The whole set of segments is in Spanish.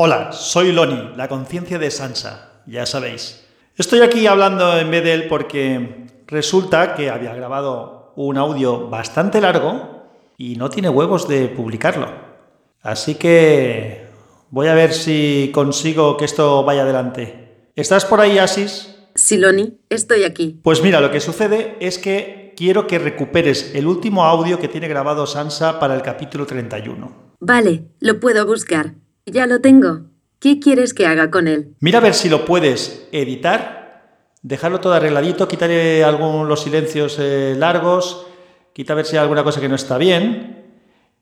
Hola, soy Loni, la conciencia de Sansa, ya sabéis. Estoy aquí hablando en vez de él porque resulta que había grabado un audio bastante largo y no tiene huevos de publicarlo. Así que voy a ver si consigo que esto vaya adelante. ¿Estás por ahí, Asis? Sí, Loni, estoy aquí. Pues mira, lo que sucede es que quiero que recuperes el último audio que tiene grabado Sansa para el capítulo 31. Vale, lo puedo buscar. Ya lo tengo. ¿Qué quieres que haga con él? Mira a ver si lo puedes editar, dejarlo todo arregladito, quitarle algunos los silencios eh, largos, quita a ver si hay alguna cosa que no está bien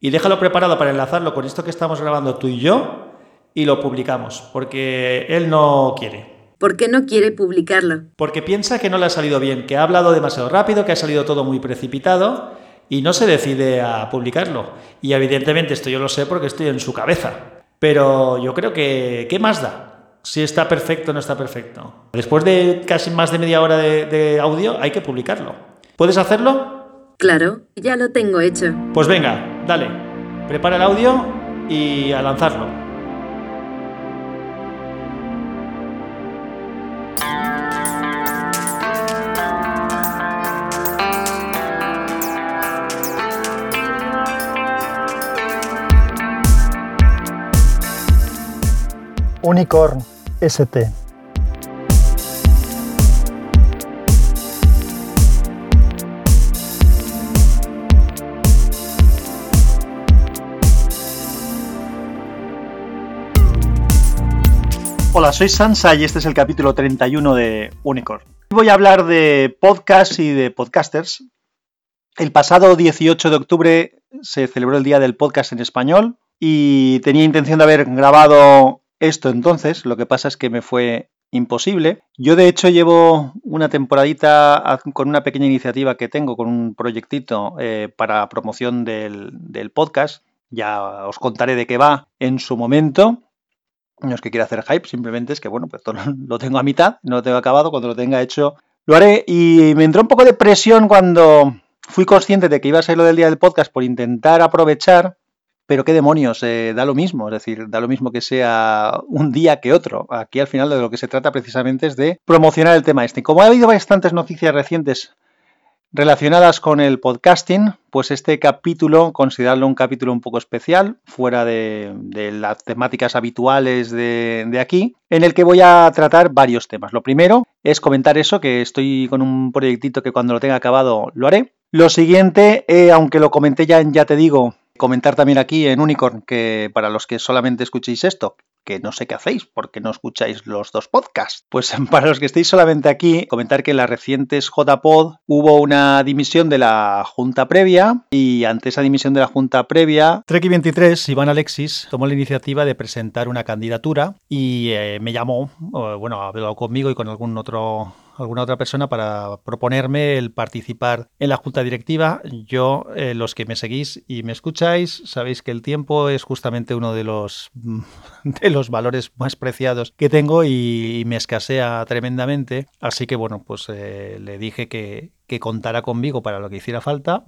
y déjalo preparado para enlazarlo con esto que estamos grabando tú y yo y lo publicamos, porque él no quiere. ¿Por qué no quiere publicarlo? Porque piensa que no le ha salido bien, que ha hablado demasiado rápido, que ha salido todo muy precipitado y no se decide a publicarlo. Y evidentemente esto yo lo sé porque estoy en su cabeza. Pero yo creo que, ¿qué más da? Si está perfecto o no está perfecto. Después de casi más de media hora de, de audio hay que publicarlo. ¿Puedes hacerlo? Claro, ya lo tengo hecho. Pues venga, dale. Prepara el audio y a lanzarlo. Unicorn ST. Hola, soy Sansa y este es el capítulo 31 de Unicorn. Voy a hablar de podcast y de podcasters. El pasado 18 de octubre se celebró el Día del Podcast en español y tenía intención de haber grabado esto entonces, lo que pasa es que me fue imposible. Yo de hecho llevo una temporadita con una pequeña iniciativa que tengo, con un proyectito eh, para promoción del, del, podcast. Ya os contaré de qué va en su momento. No es que quiera hacer hype, simplemente es que bueno, pues lo tengo a mitad, no lo tengo acabado, cuando lo tenga hecho lo haré. Y me entró un poco de presión cuando fui consciente de que iba a ser lo del día del podcast por intentar aprovechar pero qué demonios, eh, da lo mismo, es decir, da lo mismo que sea un día que otro. Aquí al final de lo que se trata precisamente es de promocionar el tema este. Como ha habido bastantes noticias recientes relacionadas con el podcasting, pues este capítulo, considerarlo un capítulo un poco especial, fuera de, las temáticas habituales de, de, aquí, en el que voy a tratar varios temas. Lo primero es comentar eso, que estoy con un proyectito que cuando lo tenga acabado lo haré. Lo siguiente, eh, aunque lo comenté ya en Ya te digo, Comentar también aquí en Unicorn que para los que solamente escuchéis esto, que no sé qué hacéis porque no escucháis los dos podcasts. Pues para los que estéis solamente aquí, comentar que en las recientes JPod hubo una dimisión de la junta previa y ante esa dimisión de la junta previa, Treki 23, Iván Alexis, tomó la iniciativa de presentar una candidatura y eh, me llamó, bueno, ha hablado conmigo y con algún otro alguna otra persona para proponerme el participar en la junta directiva. Yo, eh, los que me seguís y me escucháis, sabéis que el tiempo es justamente uno de los, de los valores más preciados que tengo y, me escasea tremendamente. Así que bueno, pues eh, le dije que, que contara conmigo para lo que hiciera falta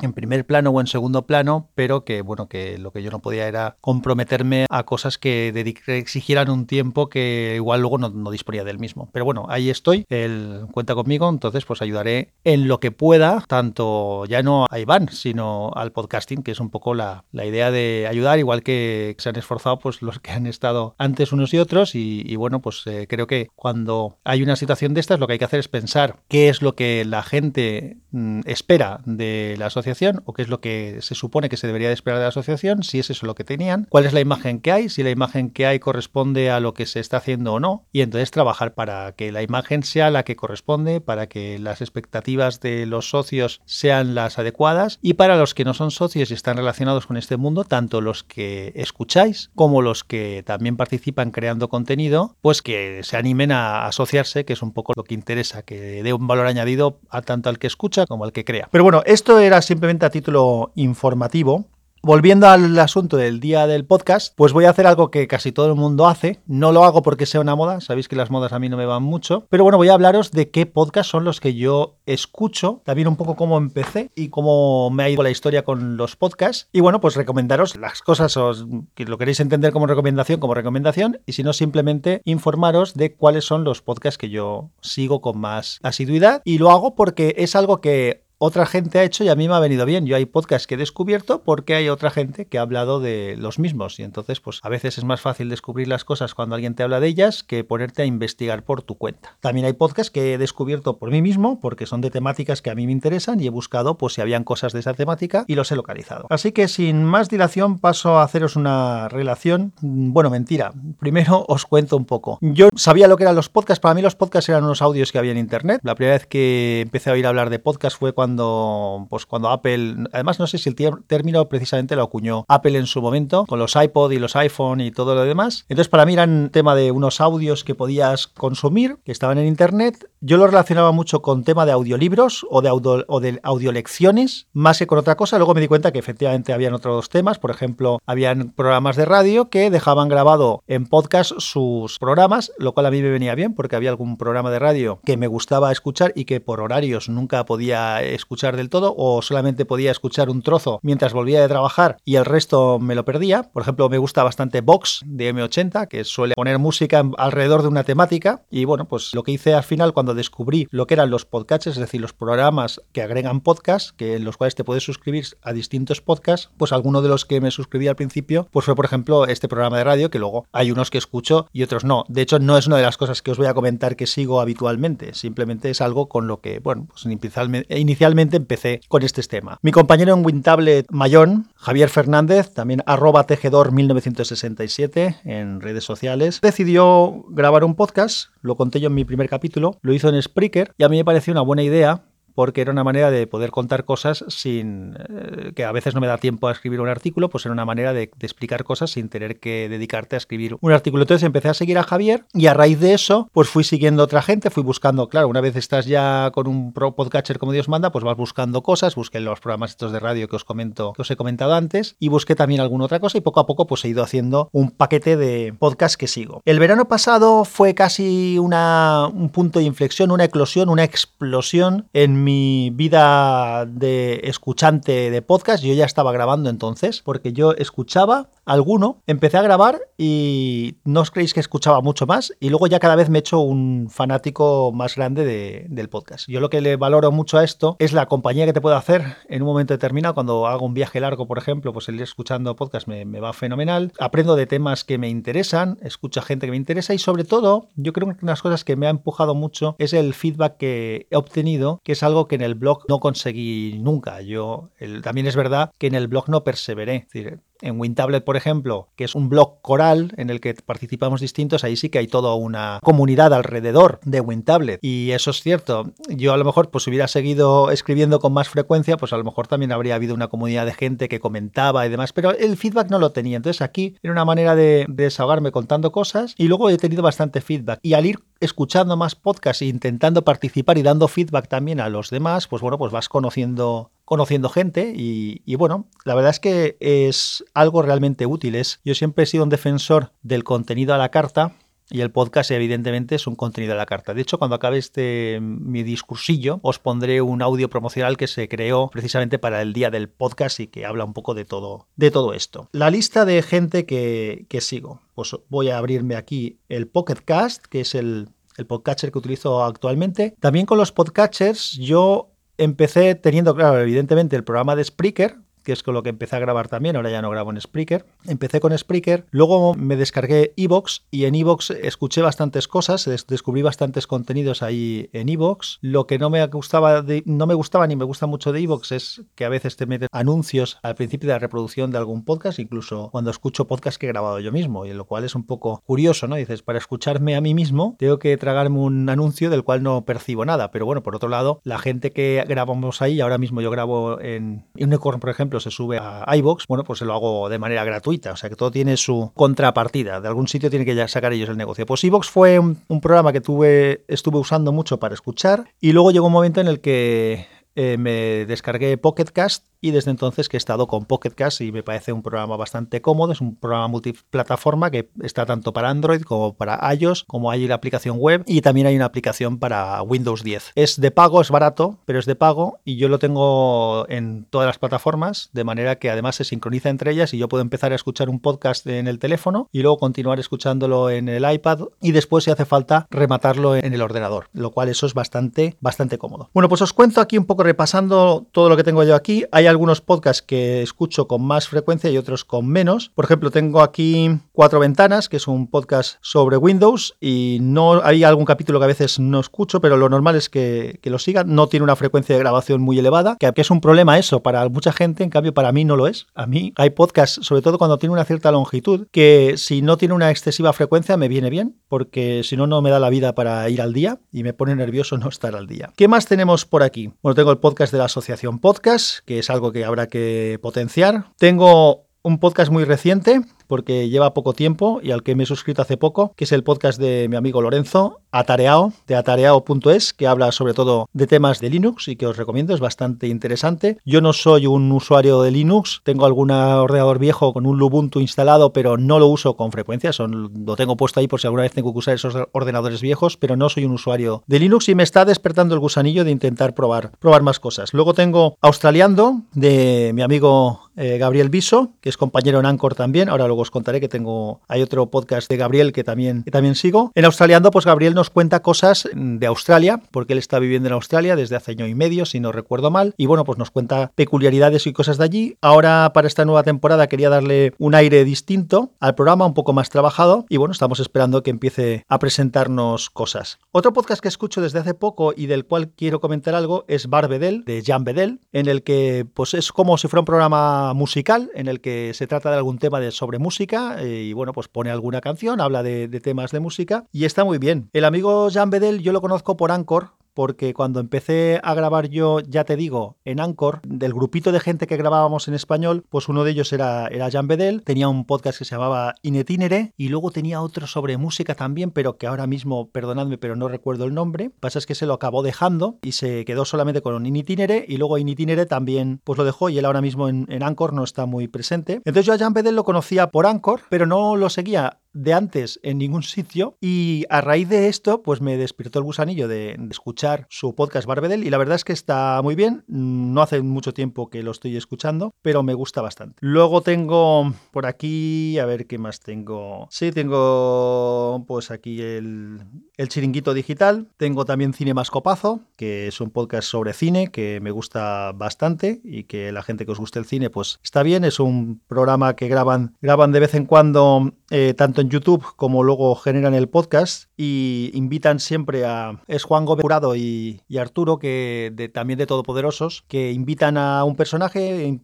en primer plano o en segundo plano, pero que bueno, que lo que yo no podía era comprometerme a cosas que exigieran un tiempo que igual luego no, disponía del mismo. Pero bueno, ahí estoy, él cuenta conmigo, entonces pues ayudaré en lo que pueda, tanto ya no a Iván, sino al podcasting, que es un poco la, idea de ayudar, igual que se han esforzado pues los que han estado antes unos y otros, y, bueno, pues eh, creo que cuando hay una situación de estas, lo que hay que hacer es pensar qué es lo que la gente mm, espera de la sociedad o qué es lo que se supone que se debería de esperar de la asociación, si es eso lo que tenían, cuál es la imagen que hay, si la imagen que hay corresponde a lo que se está haciendo o no, y entonces trabajar para que la imagen sea la que corresponde, para que las expectativas de los socios sean las adecuadas y para los que no son socios y están relacionados con este mundo, tanto los que escucháis como los que también participan creando contenido, pues que se animen a asociarse, que es un poco lo que interesa, que dé un valor añadido a tanto al que escucha como al que crea. Pero bueno, esto era simplemente a título informativo Volviendo al asunto del día del podcast, pues voy a hacer algo que casi todo el mundo hace. No lo hago porque sea una moda, sabéis que las modas a mí no me van mucho, pero bueno, voy a hablaros de qué podcast son los que yo escucho, también un poco cómo empecé y cómo me ha ido la historia con los podcasts. Y bueno, pues recomendaros las cosas, os, que lo queréis entender como recomendación, como recomendación, y si no, simplemente informaros de cuáles son los podcasts que yo sigo con más asiduidad. Y lo hago porque es algo que otra gente ha hecho y a mí me ha venido bien. Yo hay podcasts que he descubierto porque hay otra gente que ha hablado de los mismos y entonces pues a veces es más fácil descubrir las cosas cuando alguien te habla de ellas que ponerte a investigar por tu cuenta. También hay podcasts que he descubierto por mí mismo porque son de temáticas que a mí me interesan y he buscado pues si habían cosas de esa temática y los he localizado. Así que sin más dilación paso a haceros una relación. Bueno, mentira. Primero os cuento un poco. Yo sabía lo que eran los podcasts. Para mí los podcasts eran unos audios que había en internet. La primera vez que empecé a oír hablar de podcasts fue cuando cuando, pues cuando Apple, además no sé si el término precisamente lo acuñó Apple en su momento, con los iPod y los iPhone y todo lo demás. Entonces para mí eran tema de unos audios que podías consumir, que estaban en Internet. Yo lo relacionaba mucho con tema de audiolibros o de, audio, o de audiolecciones, más que con otra cosa. Luego me di cuenta que efectivamente habían otros temas, por ejemplo, habían programas de radio que dejaban grabado en podcast sus programas, lo cual a mí me venía bien porque había algún programa de radio que me gustaba escuchar y que por horarios nunca podía escuchar del todo o solamente podía escuchar un trozo mientras volvía de trabajar y el resto me lo perdía. Por ejemplo, me gusta bastante Vox de M80, que suele poner música alrededor de una temática. Y bueno, pues lo que hice al final cuando descubrí lo que eran los podcasts, es decir, los programas que agregan podcasts, que en los cuales te puedes suscribir a distintos podcasts, pues alguno de los que me suscribí al principio, pues fue por ejemplo este programa de radio, que luego hay unos que escucho y otros no. De hecho, no es una de las cosas que os voy a comentar que sigo habitualmente, simplemente es algo con lo que, bueno, pues inicialmente empecé con este tema. Mi compañero en WinTablet Mayón, Javier Fernández, también arroba tejedor 1967 en redes sociales, decidió grabar un podcast, lo conté yo en mi primer capítulo, lo hizo en Spreaker y a mí me pareció una buena idea porque era una manera de poder contar cosas sin eh, que a veces no me da tiempo a escribir un artículo, pues era una manera de, explicar cosas sin tener que dedicarte a escribir un artículo. Entonces empecé a seguir a Javier y a raíz de eso, pues fui siguiendo otra gente, fui buscando, claro, una vez estás ya con un pro podcatcher como Dios manda, pues vas buscando cosas, busqué los programas estos de radio que os comento, que os he comentado antes y busqué también alguna otra cosa y poco a poco pues he ido haciendo un paquete de podcast que sigo. El verano pasado fue casi una, un punto de inflexión, una eclosión, una explosión en mi vida de escuchante de podcast, yo ya estaba grabando entonces, porque yo escuchaba alguno, empecé a grabar y no os creéis que escuchaba mucho más y luego ya cada vez me he hecho un fanático más grande del podcast. Yo lo que le valoro mucho a esto es la compañía que te puedo hacer en un momento determinado, cuando hago un viaje largo, por ejemplo, pues el ir escuchando podcast me, me va fenomenal, aprendo de temas que me interesan, escucho a gente que me interesa y sobre todo, yo creo que una de las cosas que me ha empujado mucho es el feedback que he obtenido, que es algo que en el blog no conseguí nunca. Yo, también es verdad que en el blog no perseveré. Es decir, en WinTablet, por ejemplo, que es un blog coral en el que participamos distintos, ahí sí que hay toda una comunidad alrededor de WinTablet. Y eso es cierto. Yo a lo mejor, pues si hubiera seguido escribiendo con más frecuencia, pues a lo mejor también habría habido una comunidad de gente que comentaba y demás, pero el feedback no lo tenía. Entonces aquí era una manera de, desahogarme contando cosas y luego he tenido bastante feedback. Y al ir escuchando más podcasts e intentando participar y dando feedback también a los demás, pues bueno, pues vas conociendo conociendo gente y, bueno, la verdad es que es algo realmente útil. yo siempre he sido un defensor del contenido a la carta y el podcast evidentemente es un contenido a la carta. De hecho, cuando acabe este mi discursillo, os pondré un audio promocional que se creó precisamente para el día del podcast y que habla un poco de todo, de todo esto. La lista de gente que, sigo. Pues voy a abrirme aquí el Pocket Cast, que es el, el podcatcher que utilizo actualmente. También con los podcatchers yo empecé teniendo, claro, evidentemente el programa de Spreaker, que es con lo que empecé a grabar también, ahora ya no grabo en Spreaker. Empecé con Spreaker, luego me descargué Evox y en Evox escuché bastantes cosas, descubrí bastantes contenidos ahí en Evox. Lo que no me gustaba no me gustaba ni me gusta mucho de Evox es que a veces te meten anuncios al principio de la reproducción de algún podcast, incluso cuando escucho podcast que he grabado yo mismo, y lo cual es un poco curioso, ¿no? Dices, para escucharme a mí mismo tengo que tragarme un anuncio del cual no percibo nada, pero bueno, por otro lado, la gente que grabamos ahí, ahora mismo yo grabo en Unicorn, por ejemplo, se sube a iBox, bueno, pues se lo hago de manera gratuita. O sea que todo tiene su contrapartida. De algún sitio tiene que sacar ellos el negocio. Pues iBox fue un, programa que tuve, estuve usando mucho para escuchar. Y luego llegó un momento en el que eh, me descargué Pocket Cast y desde entonces que he estado con Pocket Cast y me parece un programa bastante cómodo, es un programa multiplataforma que está tanto para Android como para iOS, como hay la aplicación web y también hay una aplicación para Windows 10. Es de pago, es barato, pero es de pago y yo lo tengo en todas las plataformas, de manera que además se sincroniza entre ellas y yo puedo empezar a escuchar un podcast en el teléfono y luego continuar escuchándolo en el iPad y después si hace falta rematarlo en el ordenador, lo cual eso es bastante, bastante cómodo. Bueno, pues os cuento aquí un poco repasando todo lo que tengo yo aquí. Hay algunos podcasts que escucho con más frecuencia y otros con menos. Por ejemplo, tengo aquí Cuatro Ventanas, que es un podcast sobre Windows y no hay algún capítulo que a veces no escucho, pero lo normal es que, lo sigan. No tiene una frecuencia de grabación muy elevada, que, es un problema eso para mucha gente, en cambio para mí no lo es. A mí hay podcasts, sobre todo cuando tiene una cierta longitud, que si no tiene una excesiva frecuencia me viene bien, porque si no, no me da la vida para ir al día y me pone nervioso no estar al día. ¿Qué más tenemos por aquí? Bueno, tengo el podcast de la Asociación Podcast, que es algo que habrá que potenciar. Tengo un podcast muy reciente porque lleva poco tiempo y al que me he suscrito hace poco, que es el podcast de mi amigo Lorenzo, Atareao, de atareao.es, que habla sobre todo de temas de Linux y que os recomiendo, es bastante interesante. Yo no soy un usuario de Linux, tengo algún ordenador viejo con un Lubuntu instalado, pero no lo uso con frecuencia, son, lo tengo puesto ahí por si alguna vez tengo que usar esos ordenadores viejos, pero no soy un usuario de Linux y me está despertando el gusanillo de intentar probar, probar más cosas. Luego tengo Australiando, de mi amigo eh, Gabriel Viso, que es compañero en Anchor también, ahora luego os contaré que tengo, hay otro podcast de Gabriel que también, también sigo. En Australiando, pues Gabriel nos cuenta cosas de Australia, porque él está viviendo en Australia desde hace año y medio, si no recuerdo mal, y bueno, pues nos cuenta peculiaridades y cosas de allí. Ahora, para esta nueva temporada, quería darle un aire distinto al programa, un poco más trabajado, y bueno, estamos esperando que empiece a presentarnos cosas. Otro podcast que escucho desde hace poco y del cual quiero comentar algo es Bar Bedel, de Jan Bedel, en el que pues es como si fuera un programa musical, en el que se trata de algún tema de sobre música eh, y bueno, pues pone alguna canción, habla de, de, temas de música y está muy bien. El amigo Jean Bedel yo lo conozco por Anchor, porque cuando empecé a grabar yo, ya te digo, en Anchor, del grupito de gente que grabábamos en español, pues uno de ellos era, era Jan Bedel, tenía un podcast que se llamaba Inetinere y luego tenía otro sobre música también, pero que ahora mismo, perdonadme, pero no recuerdo el nombre. Pasa es que se lo acabó dejando y se quedó solamente con Inetinere y luego Inetinere también pues lo dejó y él ahora mismo en, en Anchor no está muy presente. Entonces yo a Jan Bedel lo conocía por Anchor, pero no lo seguía de antes en ningún sitio y a raíz de esto pues me despertó el gusanillo de, escuchar su podcast Barbedel y la verdad es que está muy bien, no hace mucho tiempo que lo estoy escuchando, pero me gusta bastante. Luego tengo por aquí, a ver qué más tengo. Sí, tengo pues aquí el, el chiringuito digital, tengo también Cine Mascopazo, que es un podcast sobre cine que me gusta bastante y que la gente que os guste el cine pues está bien, es un programa que graban, graban de vez en cuando eh, tanto YouTube como luego generan el podcast y invitan siempre a... Es Juan Gómez Jurado y, Arturo, que también de Todopoderosos, que invitan a un personaje,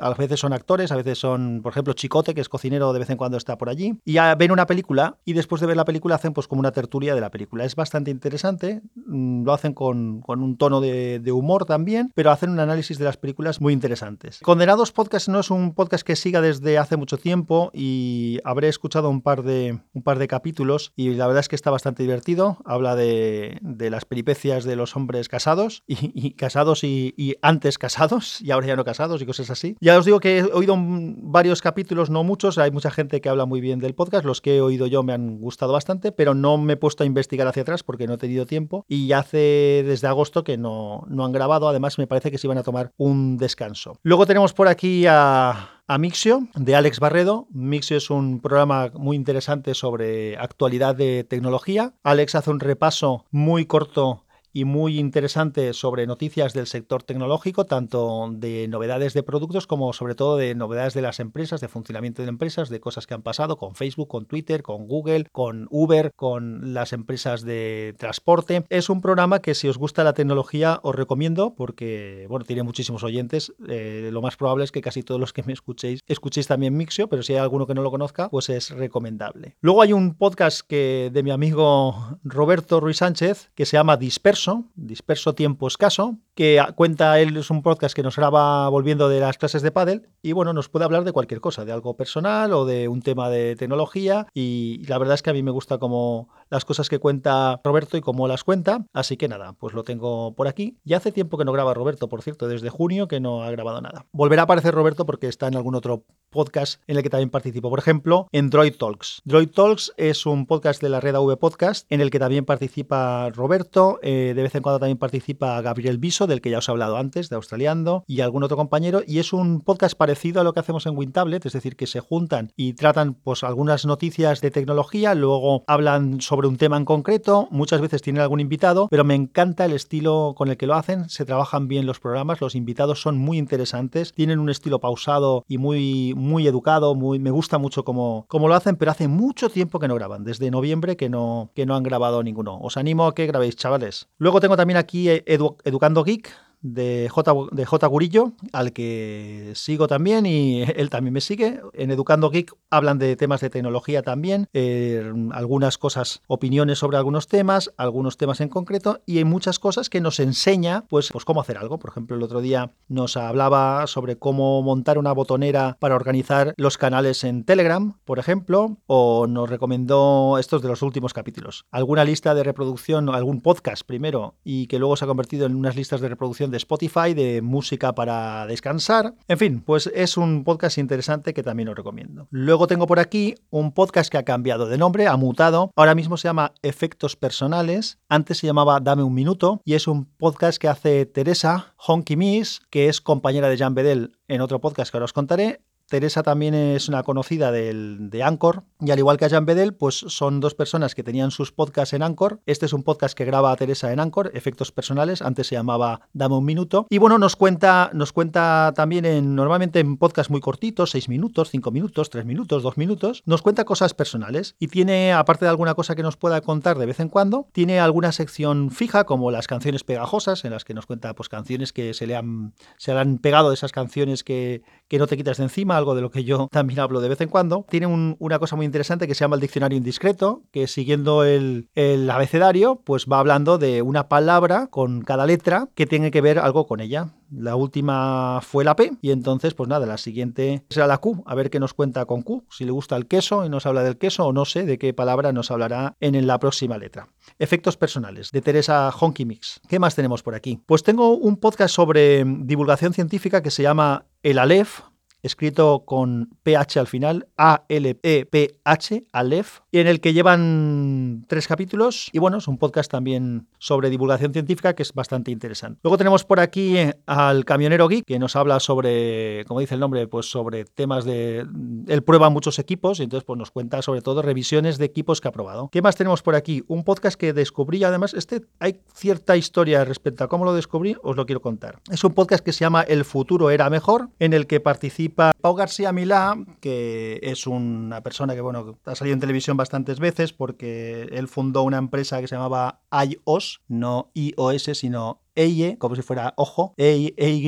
a veces son actores, a veces son, por ejemplo, Chicote, que es cocinero, de vez en cuando está por allí, y ya ven una película y después de ver la película hacen pues como una tertulia de la película. Es bastante interesante, mm, lo hacen con, un tono de, de humor también, pero hacen un análisis de las películas muy interesantes. Condenados Podcast no es un podcast que siga desde hace mucho tiempo y habré escuchado un par de, un par de capítulos y la verdad es que está bastante divertido. Habla de, las peripecias de los hombres casados y, casados y, antes casados y ahora ya no casados y cosas así. Ya os digo que he oído varios capítulos, no muchos. Hay mucha gente que habla muy bien del podcast. Los que he oído yo me han gustado bastante, pero no me he puesto a investigar hacia atrás porque no he tenido tiempo y hace desde agosto que no, no han grabado. Además, me parece que se iban a tomar un descanso. Luego tenemos por aquí a a Mixio de Alex Barredo. Mixio es un programa muy interesante sobre actualidad de tecnología. Alex hace un repaso muy corto y muy interesante sobre noticias del sector tecnológico, tanto de novedades de productos como sobre todo de novedades de las empresas, de funcionamiento de empresas, de cosas que han pasado con Facebook, con Twitter, con Google, con Uber, con las empresas de transporte. Es un programa que si os gusta la tecnología os recomiendo porque, bueno, tiene muchísimos oyentes. Eh, lo más probable es que casi todos los que me escuchéis escuchéis también Mixio, pero si hay alguno que no lo conozca, pues es recomendable. Luego hay un podcast que de mi amigo Roberto Ruiz Sánchez que se llama Disperso disperso, tiempo escaso, que cuenta él, es un podcast que nos graba volviendo de las clases de pádel y bueno, nos puede hablar de cualquier cosa, de algo personal o de un tema de tecnología y la verdad es que a mí me gusta como las cosas que cuenta Roberto y cómo las cuenta, así que nada, pues lo tengo por aquí. Ya hace tiempo que no graba Roberto, por cierto, desde junio que no ha grabado nada. Volverá a aparecer Roberto porque está en algún otro podcast en el que también participo, por ejemplo, en Droid Talks. Droid Talks es un podcast de la red AV Podcast en el que también participa Roberto, eh, de vez en cuando también participa Gabriel Del que ya os he hablado antes, de Australiando, y algún otro compañero, y es un podcast parecido a lo que hacemos en WinTablet, es decir, que se juntan y tratan pues algunas noticias de tecnología, luego hablan sobre un tema en concreto, muchas veces tienen algún invitado, pero me encanta el estilo con el que lo hacen, se trabajan bien los programas, los invitados son muy interesantes, tienen un estilo pausado y muy, muy educado, muy, me gusta mucho cómo, cómo lo hacen, pero hace mucho tiempo que no graban, desde noviembre que no, que no han grabado ninguno. Os animo a que grabéis, chavales. Luego tengo también aquí Educando Geek, week. De J, de J. Gurillo, al que sigo también y él también me sigue. En Educando Geek hablan de temas de tecnología también, eh, algunas cosas, opiniones sobre algunos temas, algunos temas en concreto y hay muchas cosas que nos enseña pues, pues cómo hacer algo. Por ejemplo, el otro día nos hablaba sobre cómo montar una botonera para organizar los canales en Telegram, por ejemplo, o nos recomendó estos de los últimos capítulos. Alguna lista de reproducción, algún podcast primero y que luego se ha convertido en unas listas de reproducción de Spotify, de música para descansar. En fin, pues es un podcast interesante que también os recomiendo. Luego tengo por aquí un podcast que ha cambiado de nombre, ha mutado. Ahora mismo se llama Efectos Personales. Antes se llamaba Dame un Minuto y es un podcast que hace Teresa Honky Miss, que es compañera de Jan Bedell en otro podcast que ahora os contaré. Teresa también es una conocida del, de Anchor y al igual que a Jan Bedel, pues son dos personas que tenían sus podcasts en Anchor. Este es un podcast que graba a Teresa en Anchor, Efectos Personales, antes se llamaba Dame un Minuto. Y bueno, nos cuenta, nos cuenta también en, normalmente en podcasts muy cortitos, seis minutos, cinco minutos, tres minutos, dos minutos, nos cuenta cosas personales y tiene, aparte de alguna cosa que nos pueda contar de vez en cuando, tiene alguna sección fija como las canciones pegajosas, en las que nos cuenta pues canciones que se le han, se le han pegado de esas canciones que, que no te quitas de encima algo de lo que yo también hablo de vez en cuando. Tiene una cosa muy interesante que se llama el diccionario indiscreto, que siguiendo el, el abecedario, pues va hablando de una palabra con cada letra que tiene que ver algo con ella. La última fue la P y entonces, pues nada, la siguiente será la Q. A ver qué nos cuenta con Q. Si le gusta el queso y nos habla del queso o no sé de qué palabra nos hablará en la próxima letra. Efectos personales de Teresa Honky Mix. ¿Qué más tenemos por aquí? Pues tengo un podcast sobre divulgación científica que se llama El Aleph, escrito con PH al final, A-L-E-P-H, Aleph, y en el que llevan tres capítulos. Y bueno, es un podcast también sobre divulgación científica que es bastante interesante. Luego tenemos por aquí al camionero geek, que nos habla sobre, como dice el nombre, pues sobre temas de. Él prueba muchos equipos y entonces pues nos cuenta sobre todo revisiones de equipos que ha probado. ¿Qué más tenemos por aquí? Un podcast que descubrí, además, este hay cierta historia respecto a cómo lo descubrí, os lo quiero contar. Es un podcast que se llama El futuro era mejor, en el que participa Pau García Milá, que es una persona que bueno, ha salido en televisión bastantes veces porque él fundó una empresa que se llamaba iOS, no iOS, sino EIE, como si fuera ojo, E-Y-E-O-S,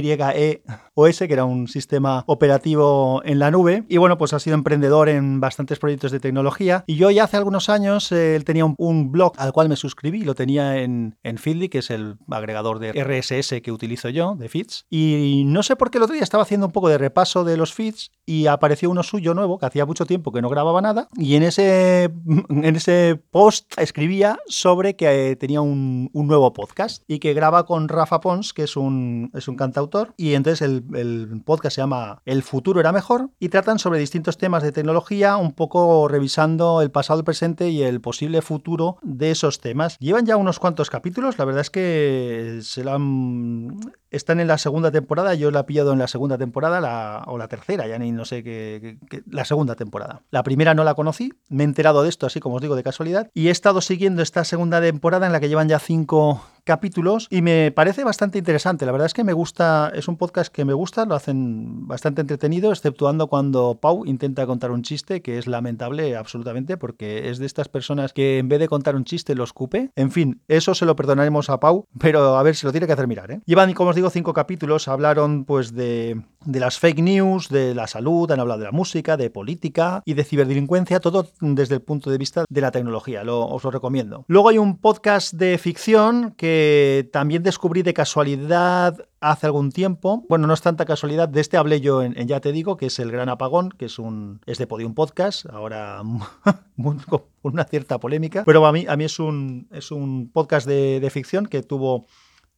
que era un sistema operativo en la nube. Y bueno, pues ha sido emprendedor en bastantes proyectos de tecnología. Y yo ya hace algunos años, eh, él tenía un, blog al cual me suscribí, lo tenía en, en Feedly, que es el agregador de RSS que utilizo yo, de feeds. Y no sé por qué el otro día estaba haciendo un poco de repaso de los feeds y apareció uno suyo nuevo, que hacía mucho tiempo que no grababa nada. Y en ese, en ese post escribía sobre que eh, tenía un, un nuevo podcast y que graba con Rafa Pons, que es un, es un cantautor, y entonces el, el, podcast se llama El futuro era mejor, y tratan sobre distintos temas de tecnología, un poco revisando el pasado, el presente y el posible futuro de esos temas. Llevan ya unos cuantos capítulos, la verdad es que se la han están en la segunda temporada, yo la he pillado en la segunda temporada la, o la tercera, ya ni no sé qué, la segunda temporada. La primera no la conocí, me he enterado de esto así como os digo de casualidad y he estado siguiendo esta segunda temporada en la que llevan ya cinco capítulos y me parece bastante interesante. La verdad es que me gusta, es un podcast que me gusta, lo hacen bastante entretenido, exceptuando cuando Pau intenta contar un chiste, que es lamentable absolutamente porque es de estas personas que en vez de contar un chiste lo escupe. En fin, eso se lo perdonaremos a Pau, pero a ver si lo tiene que hacer mirar. ¿eh? Llevan, como os digo, cinco capítulos. Hablaron pues de, de las fake news, de la salud, han hablado de la música, de política y de ciberdelincuencia, todo desde el punto de vista de la tecnología. Lo, os lo recomiendo. Luego hay un podcast de ficción que también descubrí de casualidad hace algún tiempo. Bueno, no es tanta casualidad. De este hablé yo en, Ya Te Digo, que es El Gran Apagón, que es un es de Podium Podcast, ahora con una cierta polémica. Pero a mí, a mí es, un, es un podcast de, de ficción que tuvo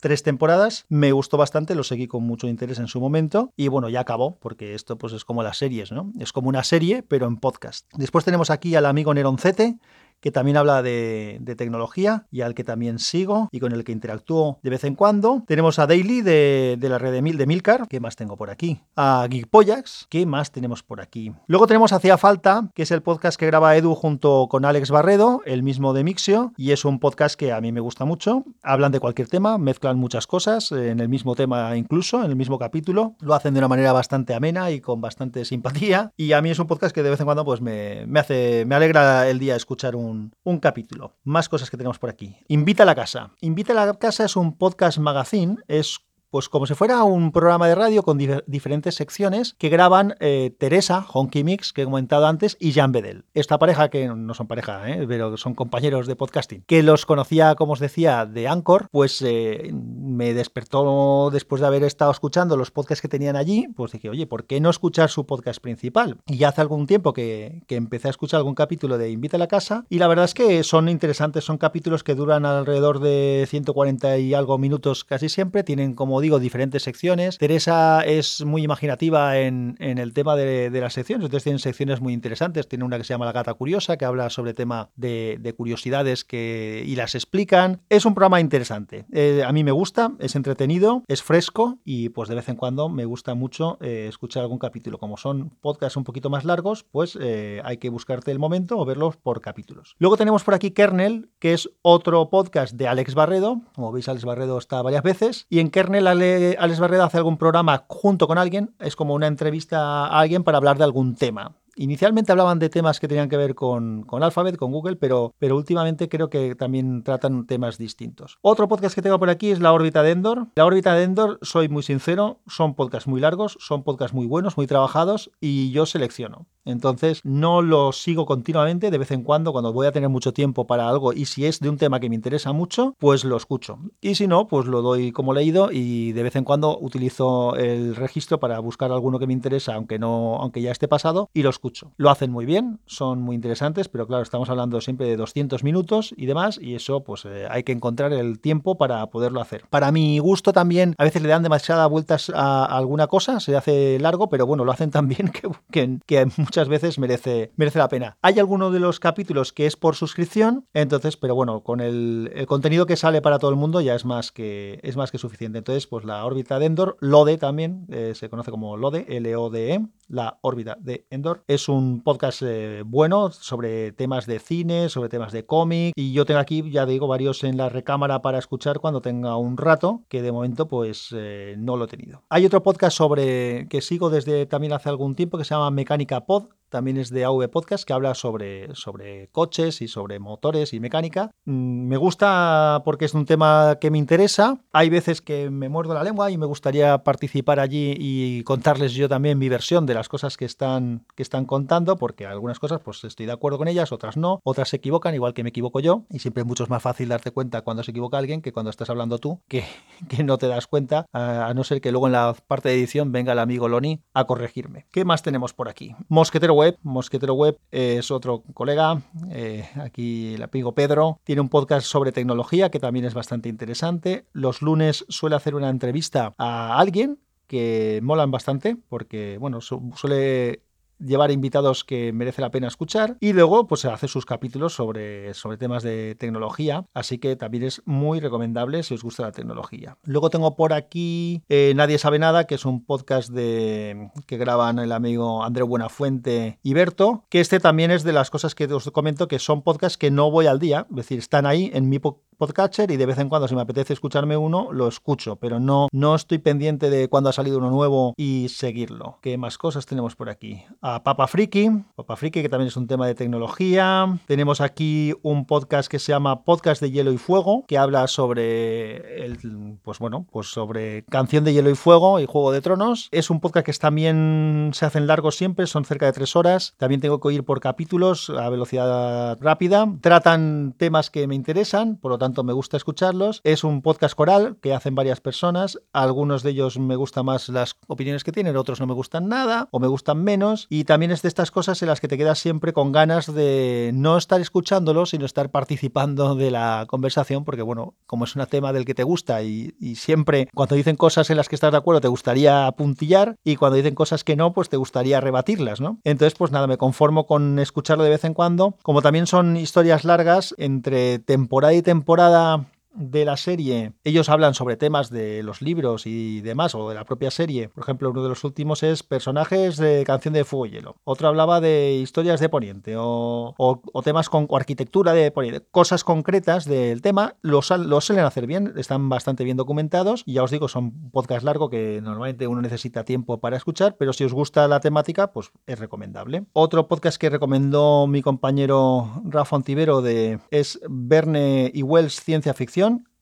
tres temporadas, me gustó bastante, lo seguí con mucho interés en su momento y bueno, ya acabó porque esto pues es como las series, ¿no? Es como una serie pero en podcast. Después tenemos aquí al amigo Neroncete que también habla de, tecnología y al que también sigo y con el que interactúo de vez en cuando. Tenemos a Daily de, la red de, Mil, Milcar, ¿qué más tengo por aquí? A Geekpoyax, ¿qué más tenemos por aquí? Luego tenemos Hacía Falta, que es el podcast que graba Edu junto con Alex Barredo, el mismo de Mixio, y es un podcast que a mí me gusta mucho. Hablan de cualquier tema, mezclan muchas cosas, en el mismo tema incluso, en el mismo capítulo. Lo hacen de una manera bastante amena y con bastante simpatía. Y a mí es un podcast que de vez en cuando pues me, me hace, me alegra el día escuchar un un, capítulo. Más cosas que tenemos por aquí. Invita a la casa. Invita a la casa es un podcast magazine, es pues como si fuera un programa de radio con diferentes secciones que graban eh, Teresa, Honky Mix, que he comentado antes, y Jan Bedel. Esta pareja, que no son pareja, eh, pero son compañeros de podcasting, que los conocía, como os decía, de Anchor, pues eh, me despertó después de haber estado escuchando los podcasts que tenían allí, pues dije, oye, ¿por qué no escuchar su podcast principal? Y hace algún tiempo que, que empecé a escuchar algún capítulo de Invita a la Casa, y la verdad es que son interesantes, son capítulos que duran alrededor de 140 y algo minutos casi siempre, tienen como digo, diferentes secciones. Teresa es muy imaginativa en, el tema de, las secciones, entonces tienen secciones muy interesantes. Tiene una que se llama La Gata Curiosa, que habla sobre tema de, curiosidades que, y las explican. Es un programa interesante. Eh, a mí me gusta, es entretenido, es fresco y pues de vez en cuando me gusta mucho eh, escuchar algún capítulo. Como son podcasts un poquito más largos, pues eh, hay que buscarte el momento o verlos por capítulos. Luego tenemos por aquí Kernel, que es otro podcast de Alex Barredo. Como veis, Alex Barredo está varias veces. Y en Kernel Alex Barredo hace algún programa junto con alguien, es como una entrevista a alguien para hablar de algún tema. Inicialmente hablaban de temas que tenían que ver con, con Alphabet, con Google, pero, pero últimamente creo que también tratan temas distintos. Otro podcast que tengo por aquí es La órbita de Endor. La órbita de Endor, soy muy sincero, son podcasts muy largos, son podcasts muy buenos, muy trabajados y yo selecciono. Entonces no los sigo continuamente, de vez en cuando, cuando voy a tener mucho tiempo para algo y si es de un tema que me interesa mucho, pues lo escucho. Y si no, pues lo doy como leído y de vez en cuando utilizo el registro para buscar alguno que me interesa, aunque no, aunque ya esté pasado, y lo escucho lo hacen muy bien, son muy interesantes, pero claro, estamos hablando siempre de 200 minutos y demás, y eso pues eh, hay que encontrar el tiempo para poderlo hacer. Para mi gusto también, a veces le dan demasiadas vueltas a alguna cosa, se hace largo, pero bueno, lo hacen tan bien que, que, muchas veces merece, merece la pena. Hay alguno de los capítulos que es por suscripción, entonces, pero bueno, con el, contenido que sale para todo el mundo ya es más que, es más que suficiente. Entonces, pues la órbita de Endor, LODE también, eh, se conoce como LODE, L-O-D-E, la órbita de Endor, es un podcast eh, bueno sobre temas de cine, sobre temas de cómic y yo tengo aquí, ya digo, varios en la recámara para escuchar cuando tenga un rato, que de momento pues eh, no lo he tenido. Hay otro podcast sobre que sigo desde también hace algún tiempo que se llama Mecánica Pod, también es de AV Podcast, que habla sobre, sobre coches y sobre motores y mecánica. Mm, me gusta porque es un tema que me interesa. Hay veces que me muerdo la lengua y me gustaría participar allí y contarles yo también mi versión de las cosas que están, que están contando, porque algunas cosas pues estoy de acuerdo con ellas, otras no, otras se equivocan, igual que me equivoco yo, y siempre es mucho más fácil darte cuenta cuando se equivoca alguien que cuando estás hablando tú, que, que no te das cuenta, a, no ser que luego en la parte de edición venga el amigo Loni a corregirme. ¿Qué más tenemos por aquí? Mosquetero Web. Mosquetero Web es otro colega, eh, aquí el amigo Pedro, tiene un podcast sobre tecnología que también es bastante interesante. Los lunes suele hacer una entrevista a alguien que molan bastante porque, bueno, suele llevar invitados que merece la pena escuchar y luego pues hace sus capítulos sobre, sobre temas de tecnología, así que también es muy recomendable si os gusta la tecnología. Luego tengo por aquí eh, Nadie sabe nada, que es un podcast de, que graban el amigo André Buenafuente y Berto, que este también es de las cosas que os comento que son podcasts que no voy al día, es decir, están ahí en mi podcatcher y de vez en cuando si me apetece escucharme uno, lo escucho, pero no, no estoy pendiente de cuándo ha salido uno nuevo y seguirlo. ¿Qué más cosas tenemos por aquí? Papa Friki, Papa Friki que también es un tema de tecnología. Tenemos aquí un podcast que se llama Podcast de Hielo y Fuego, que habla sobre pues bueno, pues sobre Canción de Hielo y Fuego y Juego de Tronos. Es un podcast que también se hacen largos siempre, son cerca de tres horas. También tengo que oír por capítulos a velocidad rápida. Tratan temas que me interesan, por lo tanto me gusta escucharlos. Es un podcast coral que hacen varias personas. Algunos de ellos me gustan más las opiniones que tienen, otros no me gustan nada o me gustan menos. Y también es de estas cosas en las que te quedas siempre con ganas de no estar escuchándolo, sino estar participando de la conversación, porque bueno, como es un tema del que te gusta y, y siempre cuando dicen cosas en las que estás de acuerdo te gustaría apuntillar y cuando dicen cosas que no, pues te gustaría rebatirlas, ¿no? Entonces, pues nada, me conformo con escucharlo de vez en cuando. Como también son historias largas, entre temporada y temporada de la serie, ellos hablan sobre temas de los libros y demás, o de la propia serie. Por ejemplo, uno de los últimos es personajes de Canción de Fuego y Hielo. Otro hablaba de historias de Poniente, o, o, temas con arquitectura de Poniente. Cosas concretas del tema, los, los suelen hacer bien, están bastante bien documentados. Y ya os digo, son podcast largo que normalmente uno necesita tiempo para escuchar, pero si os gusta la temática, pues es recomendable. Otro podcast que recomendó mi compañero Rafa Antivero de, es Verne y Wells Ciencia Ficción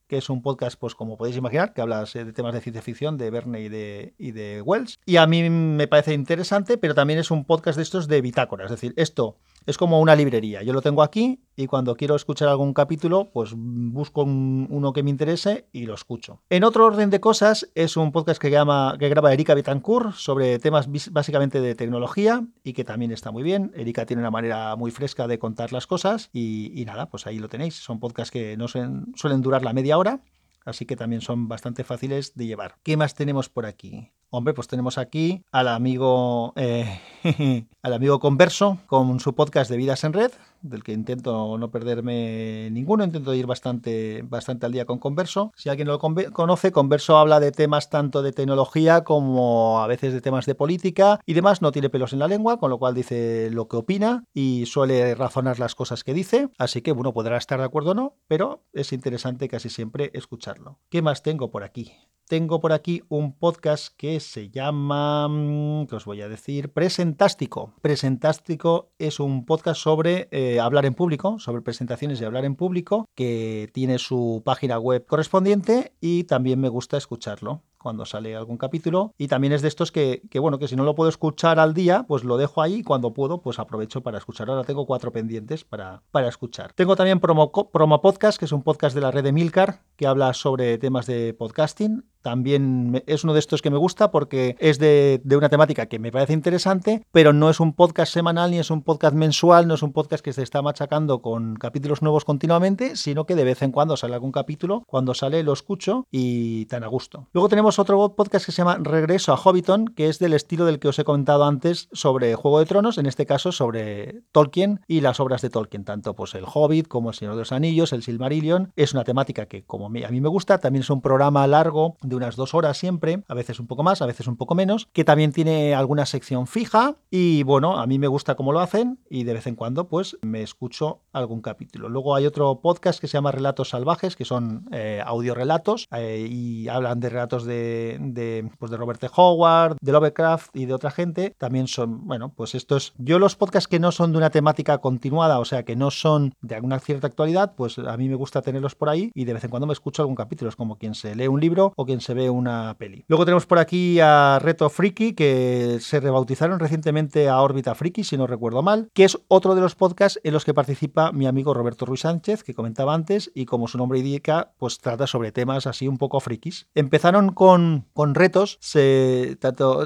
que es un podcast, pues como podéis imaginar, que habla de temas de ciencia ficción, de Verne y de, y de Wells. Y a mí me parece interesante, pero también es un podcast de estos de bitácora. Es decir, esto es como una librería. Yo lo tengo aquí y cuando quiero escuchar algún capítulo, pues busco uno que me interese y lo escucho. En otro orden de cosas, es un podcast que, llama, que graba Erika Betancourt sobre temas básicamente de tecnología y que también está muy bien. Erika tiene una manera muy fresca de contar las cosas y, nada, pues ahí lo tenéis. Son podcasts que no suelen, suelen durar la media hora así que también son bastante fáciles de llevar. ¿Qué más tenemos por aquí? Hombre, pues tenemos aquí al amigo, eh, al amigo Converso con su podcast de Vidas en Red, del que intento no perderme ninguno, intento ir bastante, bastante al día con Converso. Si alguien no lo conoce, Converso habla de temas tanto de tecnología como a veces de temas de política y demás, no tiene pelos en la lengua, con lo cual dice lo que opina y suele razonar las cosas que dice, así que bueno, podrá estar de acuerdo o no, pero es interesante casi siempre escucharlo. ¿Qué más tengo por aquí? Tengo por aquí un podcast que se llama, mm, que os voy a decir, Presentástico. Presentástico es un podcast sobre eh, hablar en público, sobre presentaciones y hablar en público, que tiene su página web correspondiente y también me gusta escucharlo cuando sale algún capítulo. Y también es de estos que, bueno, que si no lo puedo escuchar al día, pues lo dejo ahí y cuando puedo, pues aprovecho para escuchar. Ahora tengo cuatro pendientes para, para escuchar. Tengo también Promo, Promo Podcast, que es un podcast de la red de Milcar, que habla sobre temas de podcasting. También es uno de estos que me gusta porque es de, de, una temática que me parece interesante, pero no es un podcast semanal ni es un podcast mensual, no es un podcast que se está machacando con capítulos nuevos continuamente, sino que de vez en cuando sale algún capítulo, cuando sale lo escucho y tan a gusto. Luego tenemos otro podcast que se llama Regreso a Hobbiton, que es del estilo del que os he comentado antes sobre Juego de Tronos, en este caso sobre Tolkien y las obras de Tolkien, tanto pues el Hobbit como el Señor de los Anillos, el Silmarillion. Es una temática que como a mí me gusta, también es un programa largo de unas dos horas siempre, a veces un poco más, a veces un poco menos, que también tiene alguna sección fija y bueno, a mí me gusta cómo lo hacen y de vez en cuando pues me escucho algún capítulo. Luego hay otro podcast que se llama Relatos Salvajes, que son eh, audiorelatos eh, y hablan de relatos de de, pues de Robert T. Howard, de Lovecraft y de otra gente, también son, bueno, pues estos, yo los podcasts que no son de una temática continuada, o sea, que no son de alguna cierta actualidad, pues a mí me gusta tenerlos por ahí y de vez en cuando me escucho algún capítulo, es como quien se lee un libro o quien se ve una peli. Luego tenemos por aquí a Reto Friki, que se rebautizaron recientemente a Órbita Friki, si no recuerdo mal, que es otro de los podcasts en los que participa mi amigo Roberto Ruiz Sánchez, que comentaba antes, y como su nombre indica, pues trata sobre temas así un poco frikis. Empezaron con con, retos, se,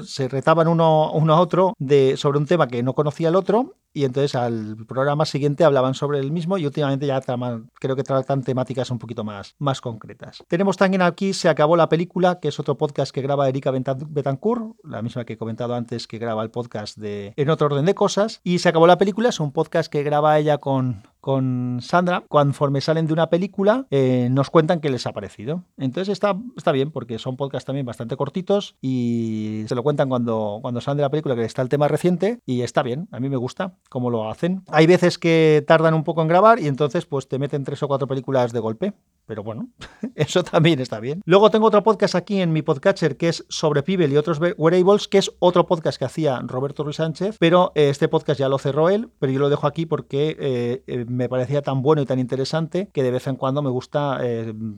se retaban uno, uno a otro de, sobre un tema que no conocía el otro y entonces al programa siguiente hablaban sobre el mismo y últimamente ya creo que tratan temáticas un poquito más, más concretas. Tenemos también aquí Se acabó la película, que es otro podcast que graba Erika Betancourt, la misma que he comentado antes que graba el podcast de En otro orden de cosas. Y Se acabó la película es un podcast que graba ella con, con Sandra. Conforme salen de una película, eh, nos cuentan qué les ha parecido. Entonces está, está bien porque son podcasts también bastante cortitos y se lo cuentan cuando, cuando salen de la película, que está el tema reciente y está bien, a mí me gusta cómo lo hacen. Hay veces que tardan un poco en grabar y entonces pues te meten tres o cuatro películas de golpe pero bueno, eso también está bien. Luego tengo otro podcast aquí en mi podcatcher que es sobre Pibel y otros wearables, que es otro podcast que hacía Roberto Ruiz Sánchez, pero eh, este podcast ya lo cerró él, pero yo lo dejo aquí porque eh, eh, me parecía tan bueno y tan interesante que de vez en cuando me gusta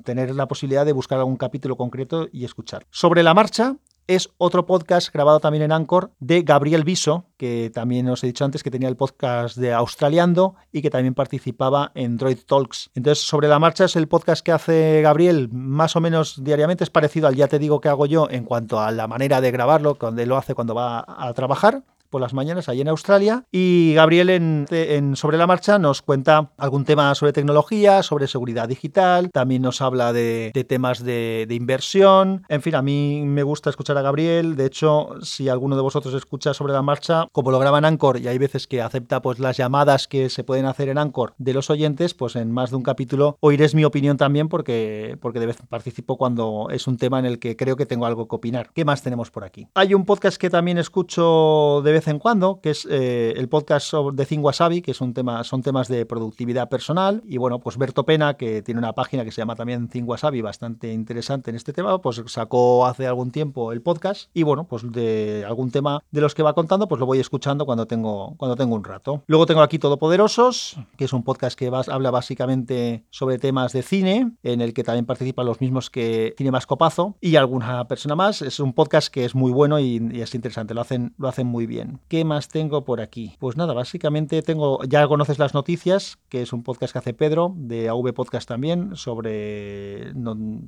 tener la posibilidad de buscar algún capítulo concreto y escuchar. Sobre la marcha, es otro podcast grabado también en Anchor de Gabriel Viso, que también os he dicho antes que tenía el podcast de Australiando y que también participaba en Droid Talks. Entonces, sobre la marcha es el podcast que hace Gabriel más o menos diariamente, es parecido al ya te digo que hago yo en cuanto a la manera de grabarlo, él lo hace cuando va a trabajar por las mañanas allí en Australia. Y Gabriel en, Sobre la Marcha nos cuenta algún tema sobre tecnología, sobre seguridad digital, también nos habla de, temas de, inversión. En fin, a mí me gusta escuchar a Gabriel. De hecho, si alguno de vosotros escucha Sobre la Marcha, como lo graba en Anchor y hay veces que acepta pues las llamadas que se pueden hacer en Anchor de los oyentes, pues en más de un capítulo oiréis mi opinión también porque, porque de vez participo cuando es un tema en el que creo que tengo algo que opinar. ¿Qué más tenemos por aquí? Hay un podcast que también escucho de vez en cuando, que es eh, el podcast de Think Wasabi, que es un son temas de productividad personal. Y bueno, pues Berto Pena, que tiene una página que se llama también Think Wasabi, bastante interesante en este tema, pues sacó hace algún tiempo el podcast. Y bueno, pues de algún tema de los que va contando, pues lo voy escuchando cuando tengo, cuando tengo un rato. Luego tengo aquí Todopoderosos, que es un podcast que habla básicamente sobre temas de cine, en el que también participan los mismos que Cine Más Copazo y alguna persona más. Es un podcast que es muy bueno y, y es interesante, lo hacen, lo hacen muy bien. ¿Qué más tengo por aquí? Pues nada, básicamente tengo, ya conoces las noticias, que es un podcast que hace Pedro, de AV Podcast también, sobre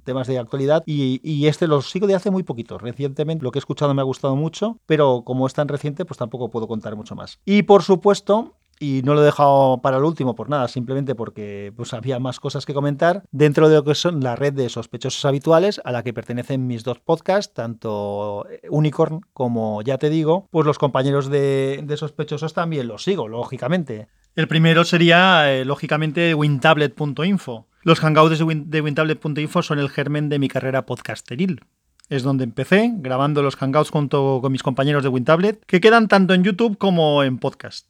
temas de actualidad, y, y, este lo sigo de hace muy poquito. Recientemente lo que he escuchado me ha gustado mucho, pero como es tan reciente, pues tampoco puedo contar mucho más. Y por supuesto, y no lo he dejado para el último por nada, simplemente porque pues, había más cosas que comentar dentro de lo que son la red de sospechosos habituales a la que pertenecen mis dos podcasts, tanto Unicorn como Ya te digo, pues los compañeros de, sospechosos también los sigo, lógicamente. El primero sería, eh, lógicamente, wintablet.info. Los hangouts de, wintablet.info son el germen de mi carrera podcasteril. Es donde empecé, grabando los hangouts junto con mis compañeros de WinTablet, que quedan tanto en YouTube como en podcast.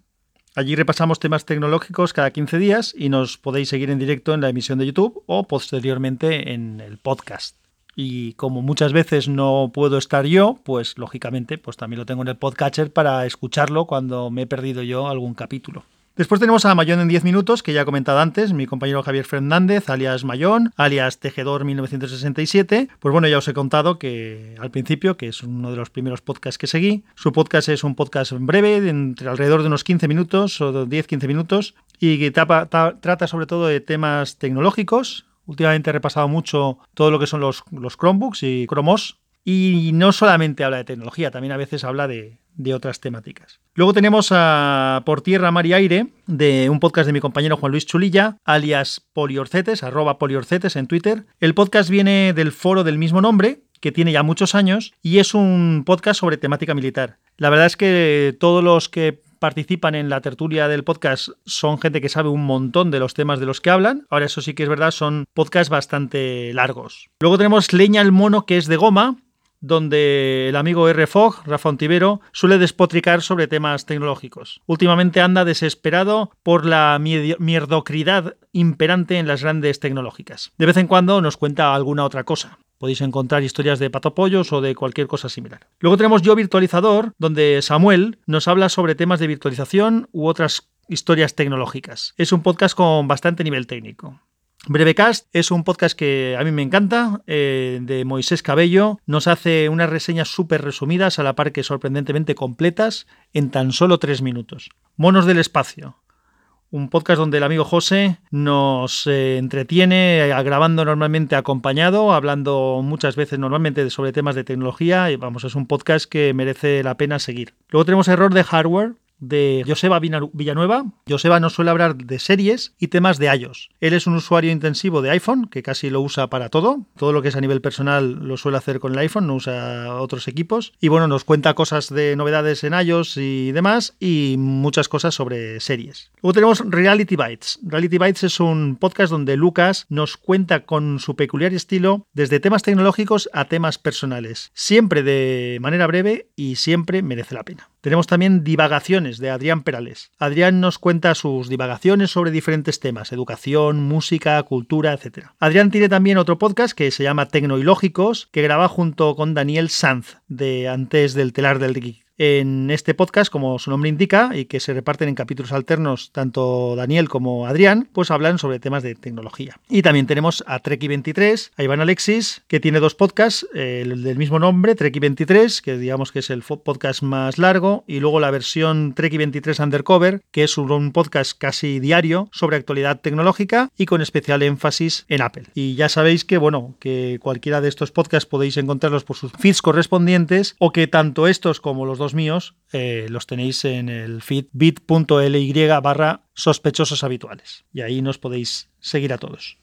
Allí repasamos temas tecnológicos cada 15 días y nos podéis seguir en directo en la emisión de YouTube o posteriormente en el podcast. Y como muchas veces no puedo estar yo, pues lógicamente pues también lo tengo en el podcatcher para escucharlo cuando me he perdido yo algún capítulo. Después tenemos a Mayón en 10 minutos, que ya he comentado antes, mi compañero Javier Fernández, alias Mayón, alias Tejedor 1967. Pues bueno, ya os he contado que al principio, que es uno de los primeros podcasts que seguí, su podcast es un podcast breve, de entre alrededor de unos 15 minutos o 10-15 minutos, y que trata sobre todo de temas tecnológicos. Últimamente he repasado mucho todo lo que son los, los Chromebooks y Chromos, y no solamente habla de tecnología, también a veces habla de, de otras temáticas. Luego tenemos a Por Tierra, Mar y Aire, de un podcast de mi compañero Juan Luis Chulilla, alias Poliorcetes, arroba Poliorcetes en Twitter. El podcast viene del foro del mismo nombre, que tiene ya muchos años, y es un podcast sobre temática militar. La verdad es que todos los que participan en la tertulia del podcast son gente que sabe un montón de los temas de los que hablan. Ahora, eso sí que es verdad, son podcasts bastante largos. Luego tenemos Leña el Mono, que es de goma, donde el amigo R. Fogg, Rafa Ontivero, suele despotricar sobre temas tecnológicos. Últimamente anda desesperado por la mierdocridad imperante en las grandes tecnológicas. De vez en cuando nos cuenta alguna otra cosa. Podéis encontrar historias de patopollos o de cualquier cosa similar. Luego tenemos Yo Virtualizador, donde Samuel nos habla sobre temas de virtualización u otras historias tecnológicas. Es un podcast con bastante nivel técnico. Brevecast es un podcast que a mí me encanta, eh, de Moisés Cabello. Nos hace unas reseñas súper resumidas, a la par que sorprendentemente completas, en tan solo tres minutos. Monos del Espacio. Un podcast donde el amigo José nos eh, entretiene, eh, grabando normalmente acompañado, hablando muchas veces normalmente sobre temas de tecnología. Y vamos, es un podcast que merece la pena seguir. Luego tenemos Error de Hardware, de Joseba Villanueva. Joseba nos suele hablar de series y temas de iOS. Él es un usuario intensivo de iPhone, que casi lo usa para todo. Todo lo que es a nivel personal lo suele hacer con el iPhone, no usa otros equipos. Y bueno, nos cuenta cosas de novedades en iOS y demás, y muchas cosas sobre series. Luego tenemos Reality Bites. Reality Bites es un podcast donde Lucas nos cuenta con su peculiar estilo desde temas tecnológicos a temas personales. Siempre de manera breve y siempre merece la pena. Tenemos también divagaciones de Adrián Perales. Adrián nos cuenta sus divagaciones sobre diferentes temas, educación, música, cultura, etc. Adrián tiene también otro podcast que se llama Tecnoilógicos, que graba junto con Daniel Sanz, de Antes del Telar del Geek en este podcast, como su nombre indica, y que se reparten en capítulos alternos tanto Daniel como Adrián, pues hablan sobre temas de tecnología. Y también tenemos a Treki23, a Iván Alexis, que tiene dos podcasts, el del mismo nombre, Treki23, que digamos que es el podcast más largo, y luego la versión Treki23 Undercover, que es un podcast casi diario sobre actualidad tecnológica y con especial énfasis en Apple. Y ya sabéis que, bueno, que cualquiera de estos podcasts podéis encontrarlos por sus feeds correspondientes, o que tanto estos como los dos míos eh, los tenéis en el feed bit.ly barra sospechosos habituales. Y ahí nos podéis seguir a todos.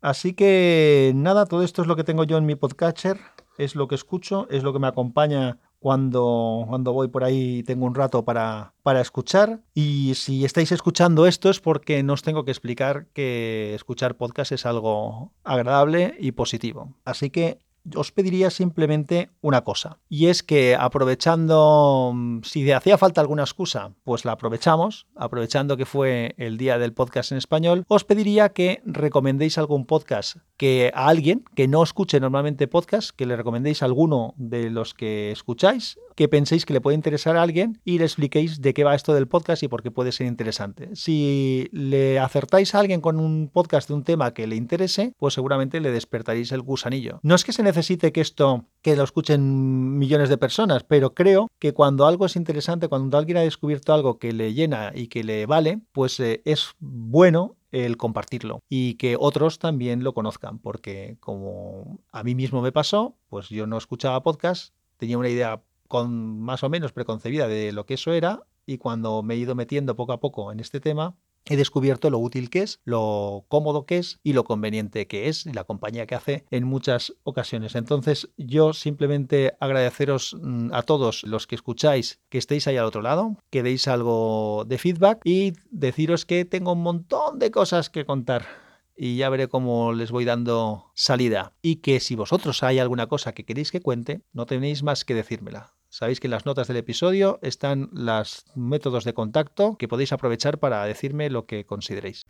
Así que nada, todo esto es lo que tengo yo en mi podcatcher, es lo que escucho, es lo que me acompaña cuando, cuando voy por ahí tengo un rato para, para escuchar. Y si estáis escuchando esto es porque no os tengo que explicar que escuchar podcast es algo agradable y positivo. Así que os pediría simplemente una cosa, y es que aprovechando, mm, si hacía falta alguna excusa, pues la aprovechamos, aprovechando que fue el día del podcast en español, os pediría que recomendéis algún podcast que a alguien que no escuche normalmente podcast, que le recomendéis alguno de los que escucháis, que penséis que le puede interesar a alguien y le expliquéis de qué va esto del podcast y por qué puede ser interesante. Si le acertáis a alguien con un podcast de un tema que le interese, pues seguramente le despertaréis el gusanillo. No es que se necesite que esto que lo escuchen millones de personas, pero creo que cuando algo es interesante, cuando alguien ha descubierto algo que le llena y que le vale, pues eh, es bueno el compartirlo y que otros también lo conozcan, porque como a mí mismo me pasó, pues yo no escuchaba podcast, tenía una idea con más o menos preconcebida de lo que eso era y cuando me he ido metiendo poco a poco en este tema, he descubierto lo útil que es, lo cómodo que es y lo conveniente que es y la compañía que hace en muchas ocasiones. Entonces yo simplemente agradeceros mm, a todos los que escucháis que estéis ahí al otro lado, que deis algo de feedback y deciros que tengo un montón de cosas que contar y ya veré cómo les voy dando salida. Y que si vosotros hay alguna cosa que queréis que cuente, no tenéis más que decírmela. Sabéis que en las notas del episodio están los métodos de contacto que podéis aprovechar para decirme lo que consideréis.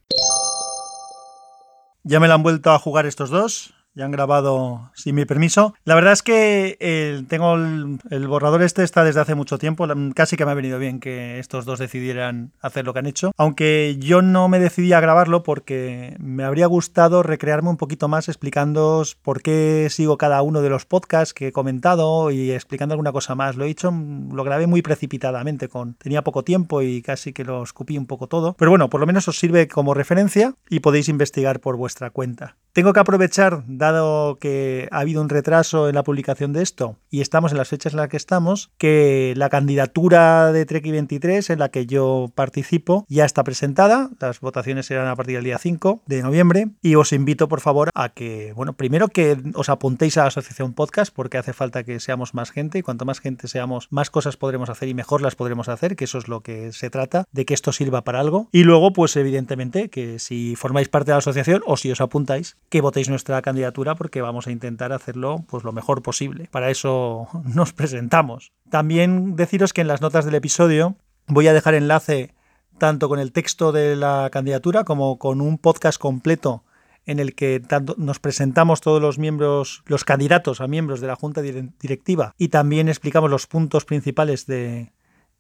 Ya me la han vuelto a jugar estos dos ya han grabado sin mi permiso. La verdad es que tengo el, borrador este está desde hace mucho tiempo. Casi que me ha venido bien que estos dos decidieran hacer lo que han hecho. Aunque yo no me decidí a grabarlo porque me habría gustado recrearme un poquito más explicándoos por qué sigo cada uno de los podcasts que he comentado y explicando alguna cosa más. Lo he hecho, lo grabé muy precipitadamente. Con, tenía poco tiempo y casi que lo escupí un poco todo. Pero bueno, por lo menos os sirve como referencia y podéis investigar por vuestra cuenta. Tengo que aprovechar, dado que ha habido un retraso en la publicación de esto y estamos en las fechas en las que estamos, que la candidatura de Treki 23 en la que yo participo ya está presentada. Las votaciones serán a partir del día 5 de noviembre y os invito por favor a que, bueno, primero que os apuntéis a la asociación podcast porque hace falta que seamos más gente y cuanto más gente seamos, más cosas podremos hacer y mejor las podremos hacer, que eso es lo que se trata, de que esto sirva para algo. Y luego, pues evidentemente que si formáis parte de la asociación o si os apuntáis, que votéis nuestra candidatura porque vamos a intentar hacerlo pues lo mejor posible. Para eso nos presentamos. También deciros que en las notas del episodio voy a dejar enlace tanto con el texto de la candidatura como con un podcast completo en el que tanto nos presentamos todos los miembros, los candidatos a miembros de la Junta Directiva y también explicamos los puntos principales de,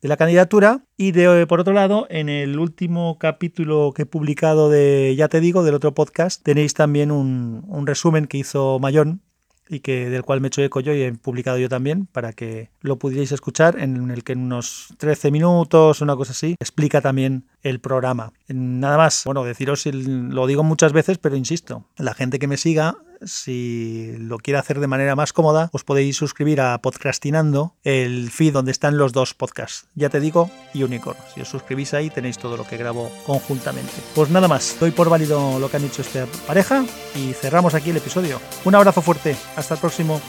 de la candidatura. Y de, por otro lado, en el último capítulo que he publicado de Ya te digo, del otro podcast, tenéis también un, un resumen que hizo Mayón y que del cual me he hecho eco yo y he publicado yo también para que lo pudierais escuchar en el que en unos 13 minutos una cosa así explica también el programa nada más bueno deciros lo digo muchas veces pero insisto la gente que me siga si lo quiere hacer de manera más cómoda, os podéis suscribir a Podcastinando, el feed donde están los dos podcasts. Ya te digo, y Unicorn. Si os suscribís ahí tenéis todo lo que grabo conjuntamente. Pues nada más, doy por válido lo que han dicho esta pareja y cerramos aquí el episodio. Un abrazo fuerte, hasta el próximo.